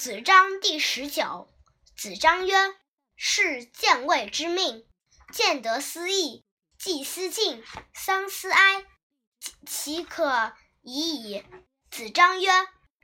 子张第十九。子张曰：“是见位之命，见得思义，既思敬，丧思哀，其可已矣。”子张曰：“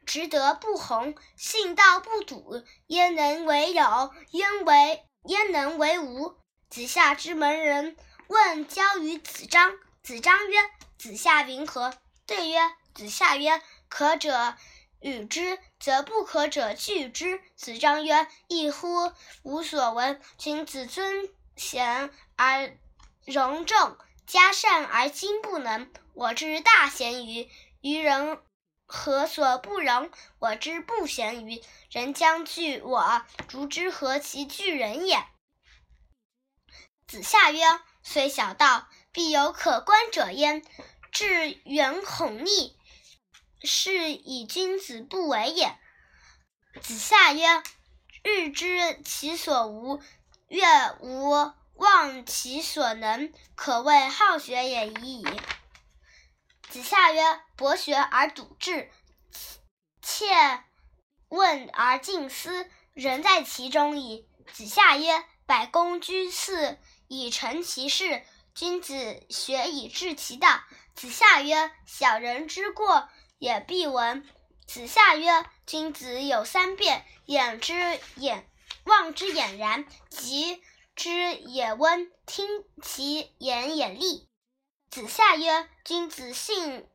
直德不弘，信道不笃，焉能为有？焉为焉能为无？”子夏之门人问交于子张，子张曰：“子夏云何？”对曰：“子夏曰：‘可者与之，则不可者拒之。’”子张曰：“异乎！无所闻。君子尊贤而容众，嘉善而矜不能。我之大贤于于人，何所不容？我之不贤于人，将惧我，如之何其惧人也？”子夏曰：“虽小道，必有可观者焉。至远恐逆，是以君子不为也。”子夏曰：“日知其所无，月无忘其所能，可谓好学也已矣。”子夏曰：“博学而笃志，切问而近思，人在其中矣。”子夏曰：“百工居次。”以成其事，君子学以致其道。子夏曰：“小人之过也必闻。”子夏曰：“君子有三变：眼之眼，望之俨然，及之也温，听其言也利。”子夏曰：“君子信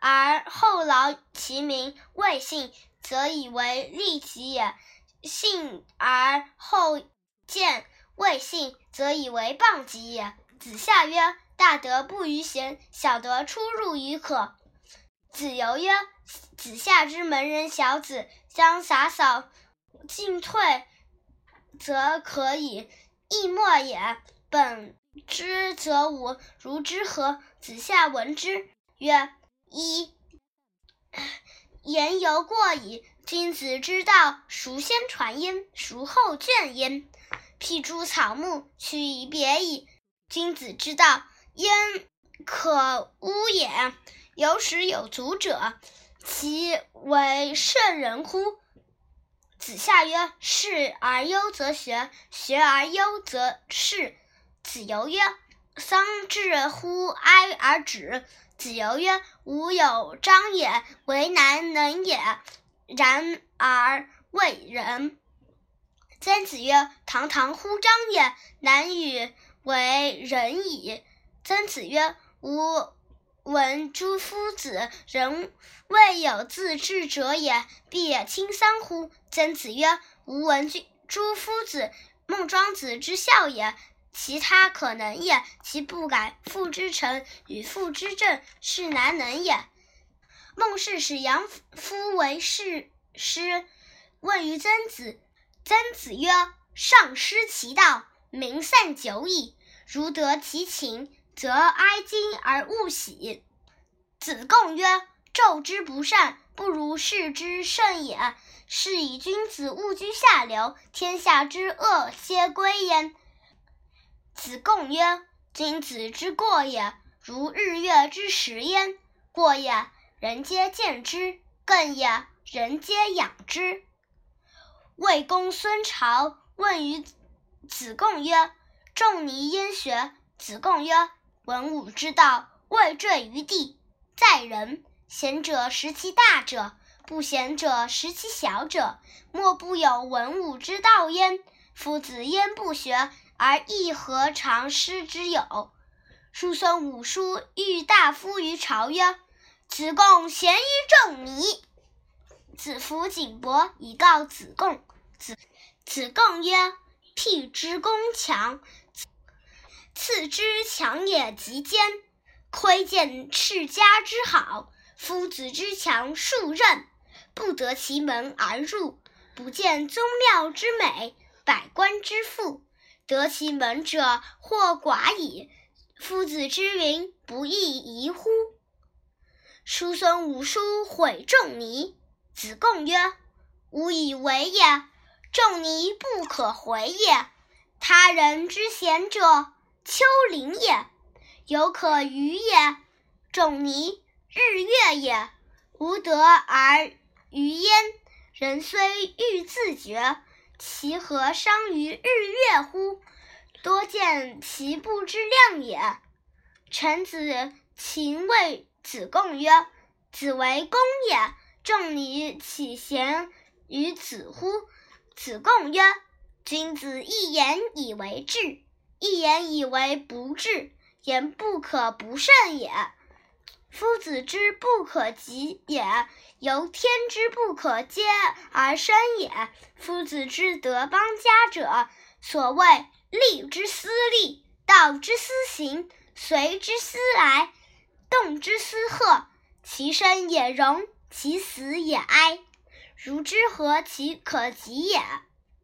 而后劳其民，未信则以为利己也；信而后见。”未信则以为谤己也。子夏曰：“大德不于贤，小德出入于可。”子游曰：“子夏之门人小子，将洒扫进退，则可以易莫也。本之则无，如之何？”子夏闻之曰：“一言犹过矣。君子之道，孰先传焉？孰后倦焉？”辟诸草木，取以别矣。君子之道，焉可污也？有始有足者，其为圣人乎？子夏曰：“事而优则学，学而优则仕。”子游曰：“丧至乎哀而止。”子游曰：“吾有章也，为难能也，然而未人。”曾子曰：“堂堂乎章也，难与为人矣。”曾子曰：“吾闻诸夫子，人未有自治者也，必也亲丧乎？”曾子曰：“吾闻诸夫子，孟庄子之孝也，其他可能也。其不改，父之臣与父之政，是难能也。”孟氏使杨夫为士师，问于曾子。曾子曰：“上失其道，民散久矣。如得其情，则哀矜而勿喜。”子贡曰：“纣之不善，不如士之甚也。是以君子勿居下流，天下之恶皆归焉。”子贡曰：“君子之过也，如日月之食焉。过也，人皆见之；更也，人皆养之。”魏公孙朝问于子贡曰：“仲尼焉学？”子贡曰：“文武之道，未坠于地，在人。贤者识其大者，不贤者识其小者。莫不有文武之道焉。夫子焉不学，而亦何尝师之有？”叔孙武叔欲大夫于朝曰：“子贡贤于仲尼。”子服景伯以告子贡。子子贡曰：“辟之攻强，次之强也极坚。窥见世家之好，夫子之强数仞，不得其门而入；不见宗庙之美，百官之富，得其门者或寡矣。夫子之云不亦宜乎？”叔孙武叔毁仲尼。子贡曰：“吾以为也。”仲尼不可回也。他人之贤者，丘陵也，犹可逾也。仲尼日月也，无德而逾焉。人虽欲自绝，其何伤于日月乎？多见其不知量也。臣子秦谓子贡曰：“子为公也，仲尼岂贤于子乎？”子贡曰：“君子一言以为治，一言以为不治，言不可不慎也。夫子之不可及也，由天之不可接而生也。夫子之德邦家者，所谓。”利之思利，道之思行，随之思来，动之思贺。其生也荣，其死也哀。如之何其可及也？